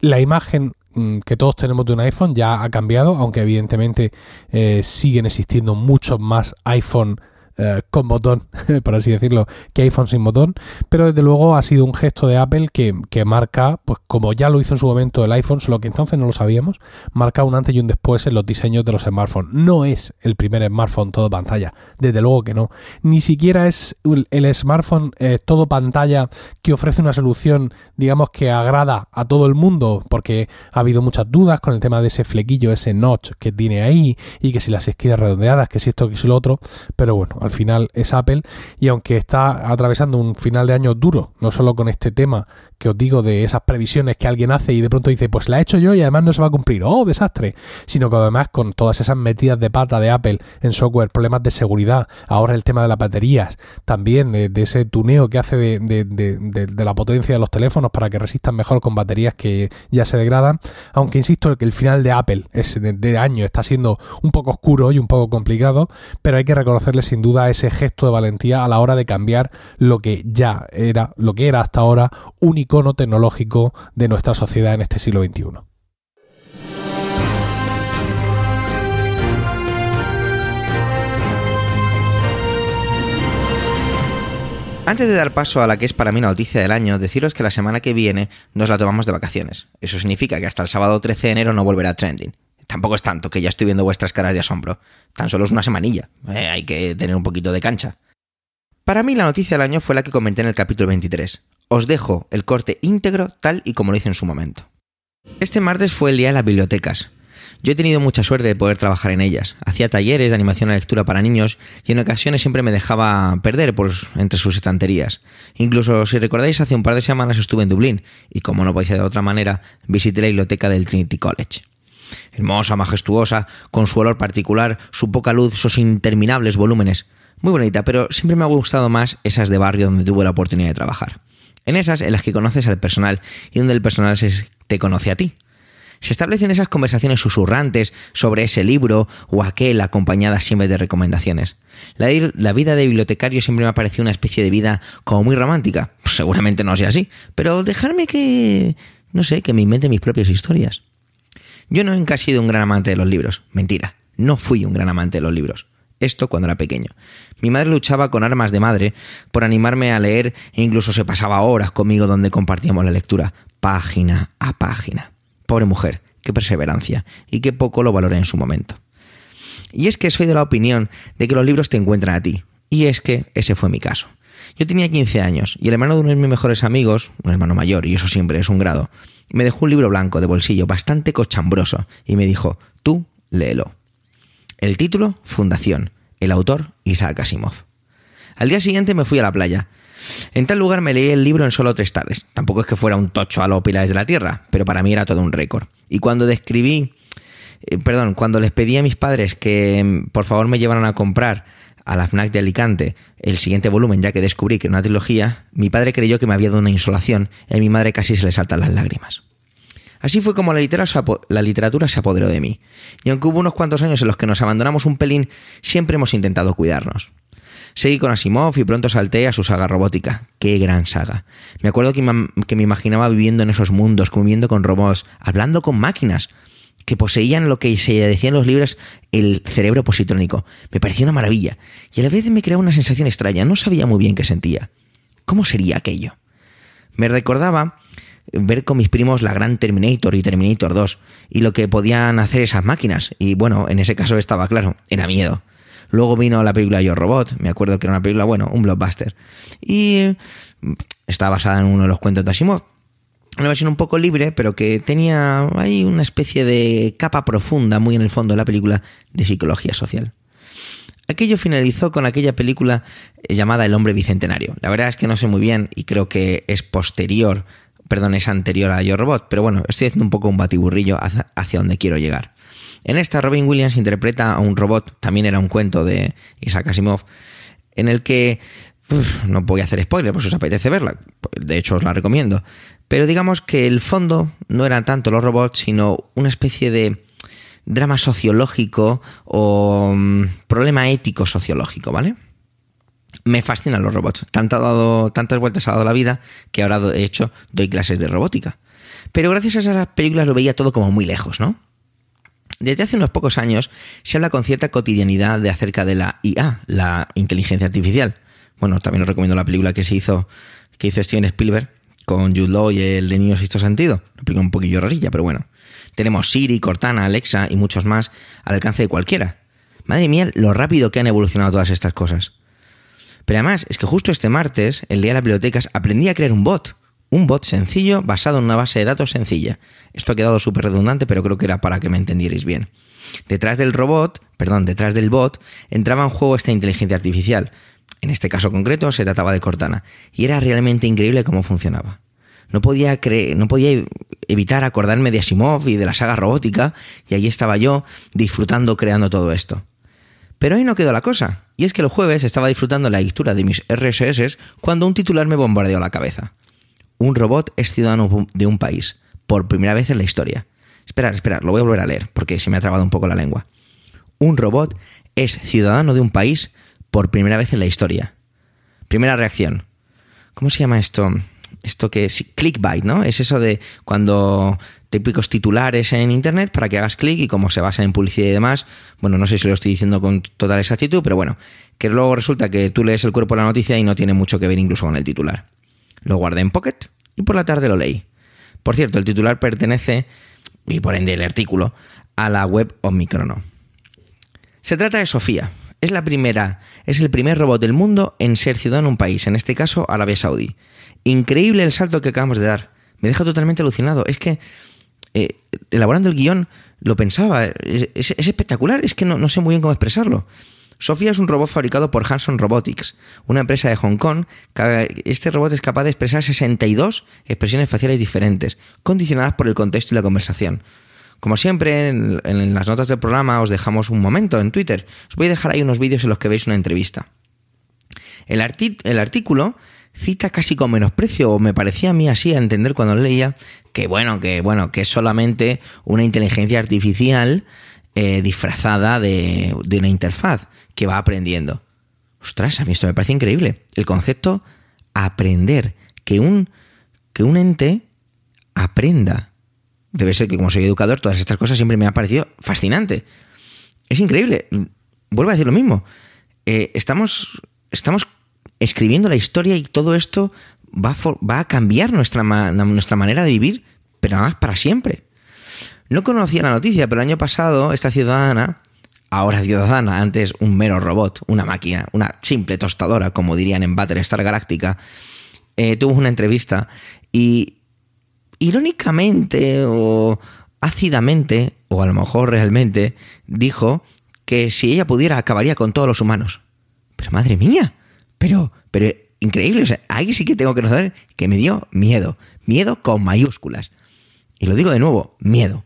la imagen mm, que todos tenemos de un iPhone ya ha cambiado, aunque evidentemente eh, siguen existiendo muchos más iPhone eh, con botón, por así decirlo, que iPhone sin botón, pero desde luego ha sido un gesto de Apple que, marca, pues como ya lo hizo en su momento el iPhone, solo que entonces no lo sabíamos, marca un antes y un después en los diseños de los smartphones. No es el primer smartphone todo pantalla, desde luego que no. Ni siquiera es el smartphone eh, todo pantalla que ofrece una solución, digamos, que agrada a todo el mundo, porque ha habido muchas dudas con el tema de ese flequillo, ese notch que tiene ahí, y que si las esquinas redondeadas, que si esto, que si lo otro, pero bueno, al final es Apple y aunque está atravesando un final de año duro, no solo con este tema que os digo de esas previsiones que alguien hace y de pronto dice, pues la he hecho yo y además no se va a cumplir, oh, desastre, sino que además con todas esas metidas de pata de Apple en software, problemas de seguridad, ahora el tema de las baterías, también eh, de ese tuneo que hace de, la potencia de los teléfonos para que resistan mejor con baterías que ya se degradan, aunque insisto que el final de Apple es de año está siendo un poco oscuro y un poco complicado, pero hay que reconocerle sin duda ese gesto de valentía a la hora de cambiar lo que ya era, lo que era hasta ahora un icono tecnológico de nuestra sociedad en este siglo XXI. Antes de dar paso a la que es para mí la noticia del año, deciros que la semana que viene nos la tomamos de vacaciones. Eso significa que hasta el sábado 13 de enero no volverá trending. Tampoco es tanto, que ya estoy viendo vuestras caras de asombro. Tan solo es una semanilla. Eh, hay que tener un poquito de cancha. Para mí la noticia del año fue la que comenté en el capítulo 23. Os dejo el corte íntegro tal y como lo hice en su momento. Este martes fue el día de las bibliotecas. Yo he tenido mucha suerte de poder trabajar en ellas. Hacía talleres de animación a lectura para niños y en ocasiones siempre me dejaba perder por entre sus estanterías. Incluso, si recordáis, hace un par de semanas estuve en Dublín y, como no podía ser de otra manera, visité la biblioteca del Trinity College. Hermosa, majestuosa, con su olor particular, su poca luz, sus interminables volúmenes. Muy bonita, pero siempre me ha gustado más esas de barrio donde tuve la oportunidad de trabajar. En esas en las que conoces al personal y donde el personal te conoce a ti. Se establecen esas conversaciones susurrantes sobre ese libro o aquel acompañadas siempre de recomendaciones. La, vida de bibliotecario siempre me ha parecido una especie de vida como muy romántica. Pues seguramente no sea así, pero dejarme que, no sé, que me invente mis propias historias. Yo no he sido un gran amante de los libros. Mentira, no fui un gran amante de los libros. Esto cuando era pequeño. Mi madre luchaba con armas de madre por animarme a leer e incluso se pasaba horas conmigo donde compartíamos la lectura, página a página. Pobre mujer, qué perseverancia y qué poco lo valoré en su momento. Y es que soy de la opinión de que los libros te encuentran a ti. Y es que ese fue mi caso. Yo tenía 15 años y el hermano de uno de mis mejores amigos, un hermano mayor, y eso siempre es un grado, me dejó un libro blanco de bolsillo bastante cochambroso y me dijo, tú léelo. El título, Fundación. El autor, Isaac Asimov. Al día siguiente me fui a la playa. En tal lugar me leí el libro en solo tres tardes. Tampoco es que fuera un tocho a los pilares de la tierra, pero para mí era todo un récord. Y cuando describí, eh, perdón, cuando les pedí a mis padres que mm, por favor me llevaran a comprar a la FNAC de Alicante el siguiente volumen, ya que descubrí que era una trilogía, mi padre creyó que me había dado una insolación y a mi madre casi se le saltan las lágrimas. Así fue como la literatura, se apoderó de mí. Y aunque hubo unos cuantos años en los que nos abandonamos un pelín, siempre hemos intentado cuidarnos. Seguí con Asimov y pronto salté a su saga robótica. ¡Qué gran saga! Me acuerdo que, me imaginaba viviendo en esos mundos, conviviendo con robots, hablando con máquinas que poseían lo que se decía en los libros el cerebro positrónico. Me parecía una maravilla y a la vez me creaba una sensación extraña. No sabía muy bien qué sentía. ¿Cómo sería aquello? Me recordaba ver con mis primos la gran Terminator y Terminator 2 y lo que podían hacer esas máquinas. Y bueno, en ese caso estaba claro, era miedo. Luego vino la película Yo Robot, me acuerdo que era una película, bueno, un blockbuster. Y mm, está basada en uno de los cuentos de Asimov. Una versión un poco libre, pero que tenía ahí una especie de capa profunda, muy en el fondo de la película, de psicología social. Aquello finalizó con aquella película llamada El hombre bicentenario. La verdad es que no sé muy bien y creo que es posterior perdón, es anterior a Yo Robot, pero bueno, estoy haciendo un poco un batiburrillo hacia, donde quiero llegar. En esta, Robin Williams interpreta a un robot, también era un cuento de Isaac Asimov, en el que no voy a hacer spoiler, pues os apetece verla, de hecho os la recomiendo, pero digamos que el fondo no eran tanto los robots, sino una especie de drama sociológico o mm, problema ético sociológico, ¿vale? me fascinan los robots. dado, tantas vueltas ha dado la vida que ahora, de hecho, doy clases de robótica. Pero gracias a esas películas lo veía todo como muy lejos, ¿no? Desde hace unos pocos años se habla con cierta cotidianidad de acerca de la IA, la inteligencia artificial. Bueno, también os recomiendo la película que se hizo, que hizo Steven Spielberg con Jude Law y el de Niño Sexto Sentido. Lo explico un poquillo rarilla, pero bueno. Tenemos Siri, Cortana, Alexa y muchos más al alcance de cualquiera. Madre mía, lo rápido que han evolucionado todas estas cosas. Pero además es que justo este martes, el día de las bibliotecas, aprendí a crear un bot. Un bot sencillo basado en una base de datos sencilla. Esto ha quedado súper redundante, pero creo que era para que me entendierais bien. Detrás del robot, perdón, detrás del bot, entraba en juego esta inteligencia artificial. En este caso concreto se trataba de Cortana. Y era realmente increíble cómo funcionaba. No podía, no podía evitar acordarme de Asimov y de la saga robótica, y allí estaba yo disfrutando creando todo esto. Pero ahí no quedó la cosa, y es que el jueves estaba disfrutando la lectura de mis RSS cuando un titular me bombardeó la cabeza. Un robot es ciudadano de un país, por primera vez en la historia. Esperar, esperar, lo voy a volver a leer, porque se me ha trabado un poco la lengua. Un robot es ciudadano de un país por primera vez en la historia. Primera reacción. ¿Cómo se llama esto? Esto que es clickbait, ¿no? Es eso de cuando típicos titulares en internet para que hagas clic y como se basa en publicidad y demás, bueno, no sé si lo estoy diciendo con total exactitud, pero bueno, que luego resulta que tú lees el cuerpo de la noticia y no tiene mucho que ver incluso con el titular. Lo guardé en Pocket y por la tarde lo leí. Por cierto, el titular pertenece, y por ende el artículo, a la web Omicrono. Se trata de Sofía. Es la primera, es el primer robot del mundo en ser ciudadano en un país, en este caso Arabia Saudí. Increíble el salto que acabamos de dar. Me deja totalmente alucinado. Es que eh, elaborando el guion lo pensaba. Es, espectacular. Es que no sé muy bien cómo expresarlo. Sofía es un robot fabricado por Hanson Robotics, una empresa de Hong Kong. Este robot es capaz de expresar 62 expresiones faciales diferentes, condicionadas por el contexto y la conversación. Como siempre, en, las notas del programa os dejamos un momento en Twitter. Os voy a dejar ahí unos vídeos en los que veis una entrevista. El, el artículo cita casi con menosprecio, o me parecía a mí así a entender cuando leía, que bueno, que bueno, que es solamente una inteligencia artificial eh, disfrazada de, de una interfaz que va aprendiendo. Ostras, a mí esto me parece increíble. El concepto aprender, que un, que un ente aprenda. Debe ser que como soy educador, todas estas cosas siempre me ha parecido fascinante. Es increíble. Vuelvo a decir lo mismo. Eh, estamos, estamos escribiendo la historia y todo esto va va a cambiar nuestra, nuestra manera de vivir, pero además para siempre. No conocía la noticia, pero el año pasado esta ciudadana ahora ciudadana, antes un mero robot, una máquina, una simple tostadora, como dirían en Battlestar Galáctica, eh, tuvo una entrevista y irónicamente o ácidamente, o a lo mejor realmente, dijo que si ella pudiera acabaría con todos los humanos. Pero madre mía, pero, pero increíble, o sea, ahí sí que tengo que notar que me dio miedo, miedo con mayúsculas. Y lo digo de nuevo, miedo.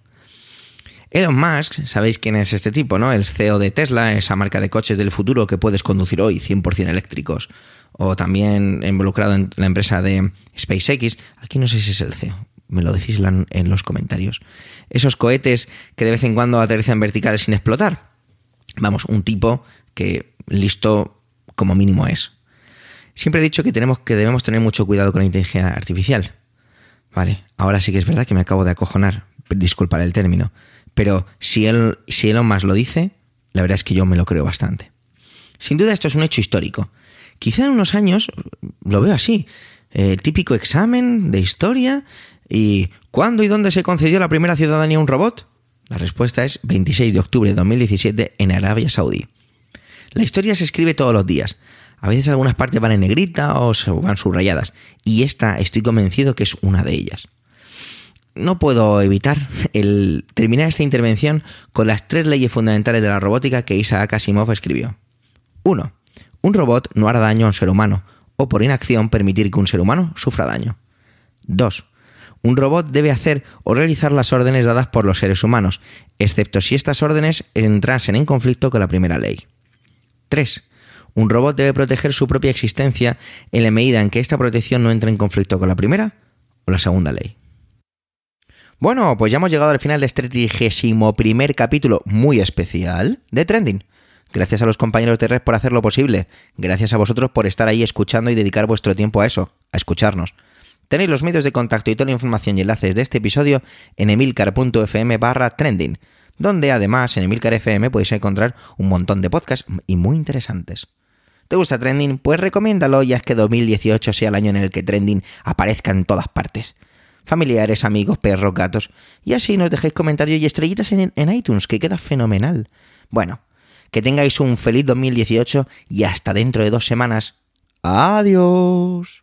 Elon Musk, sabéis quién es este tipo, ¿no? El CEO de Tesla, esa marca de coches del futuro que puedes conducir hoy 100% eléctricos. O también involucrado en la empresa de SpaceX. Aquí no sé si es el CEO, me lo decís en los comentarios. Esos cohetes que de vez en cuando aterrizan verticales sin explotar. Vamos, un tipo que listo como mínimo es. Siempre he dicho que, tenemos, que debemos tener mucho cuidado con la inteligencia artificial. Vale, ahora sí que es verdad que me acabo de acojonar, disculpar el término. Pero si, él, si Elon Musk lo dice, la verdad es que yo me lo creo bastante. Sin duda esto es un hecho histórico. Quizá en unos años lo veo así. El típico examen de historia y ¿cuándo y dónde se concedió la primera ciudadanía a un robot? La respuesta es 26 de octubre de 2017 en Arabia Saudí. La historia se escribe todos los días. A veces algunas partes van en negrita o van subrayadas. Y esta estoy convencido que es una de ellas no puedo evitar el terminar esta intervención con las tres leyes fundamentales de la robótica que Isaac Asimov escribió. 1. Un robot no hará daño a un ser humano, o por inacción permitir que un ser humano sufra daño. 2. Un robot debe hacer o realizar las órdenes dadas por los seres humanos, excepto si estas órdenes entrasen en conflicto con la primera ley. 3. Un robot debe proteger su propia existencia en la medida en que esta protección no entre en conflicto con la primera o la segunda ley. Bueno, pues ya hemos llegado al final de este 31 primer capítulo muy especial de Trending. Gracias a los compañeros de Red por hacerlo posible. Gracias a vosotros por estar ahí escuchando y dedicar vuestro tiempo a eso, a escucharnos. Tenéis los medios de contacto y toda la información y enlaces de este episodio en emilcar.fm barra trending, donde además en Emilcar FM podéis encontrar un montón de podcasts y muy interesantes. ¿Te gusta Trending? Pues recomiéndalo ya es que 2018 sea el año en el que Trending aparezca en todas partes familiares, amigos, perros, gatos. Y así nos dejéis comentarios y estrellitas en iTunes, que queda fenomenal. Bueno, que tengáis un feliz 2018 y hasta dentro de dos semanas. Adiós.